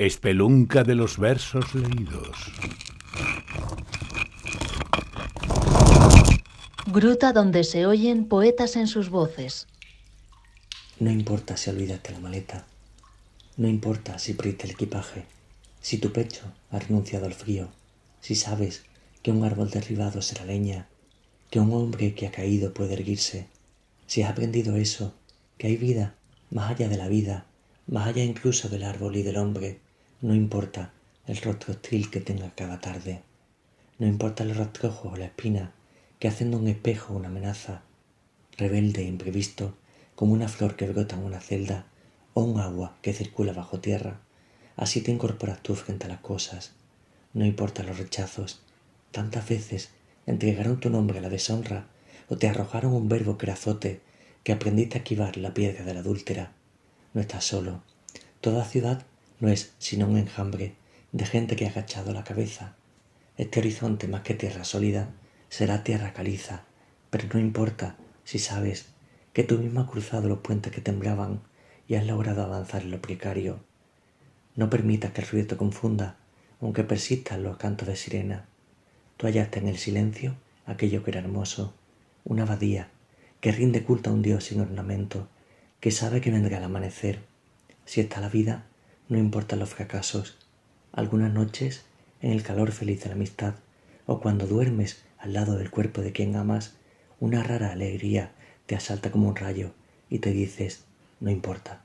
Espelunca de los versos leídos. Gruta donde se oyen poetas en sus voces. No importa si olvidaste la maleta, no importa si perdiste el equipaje, si tu pecho ha renunciado al frío, si sabes que un árbol derribado será leña, que un hombre que ha caído puede erguirse, si has aprendido eso, que hay vida más allá de la vida, más allá incluso del árbol y del hombre, no importa el rostro hostil que tenga cada tarde, no importa el rastrojo o la espina que haciendo un espejo una amenaza, rebelde e imprevisto, como una flor que brota en una celda, o un agua que circula bajo tierra, así te incorporas tú frente a las cosas. No importa los rechazos. Tantas veces entregaron tu nombre a la deshonra o te arrojaron un verbo que azote que aprendiste a esquivar la piedra de la adúltera. No estás solo. Toda ciudad no es sino un enjambre de gente que ha agachado la cabeza. Este horizonte más que tierra sólida será tierra caliza, pero no importa si sabes que tú mismo has cruzado los puentes que temblaban y has logrado avanzar en lo precario. No permitas que el ruido te confunda, aunque persistan los cantos de sirena. Tú hallaste en el silencio aquello que era hermoso, una abadía que rinde culto a un Dios sin ornamento, que sabe que vendrá el amanecer. Si está la vida, no importan los fracasos. Algunas noches, en el calor feliz de la amistad, o cuando duermes al lado del cuerpo de quien amas, una rara alegría te asalta como un rayo y te dices, no importa,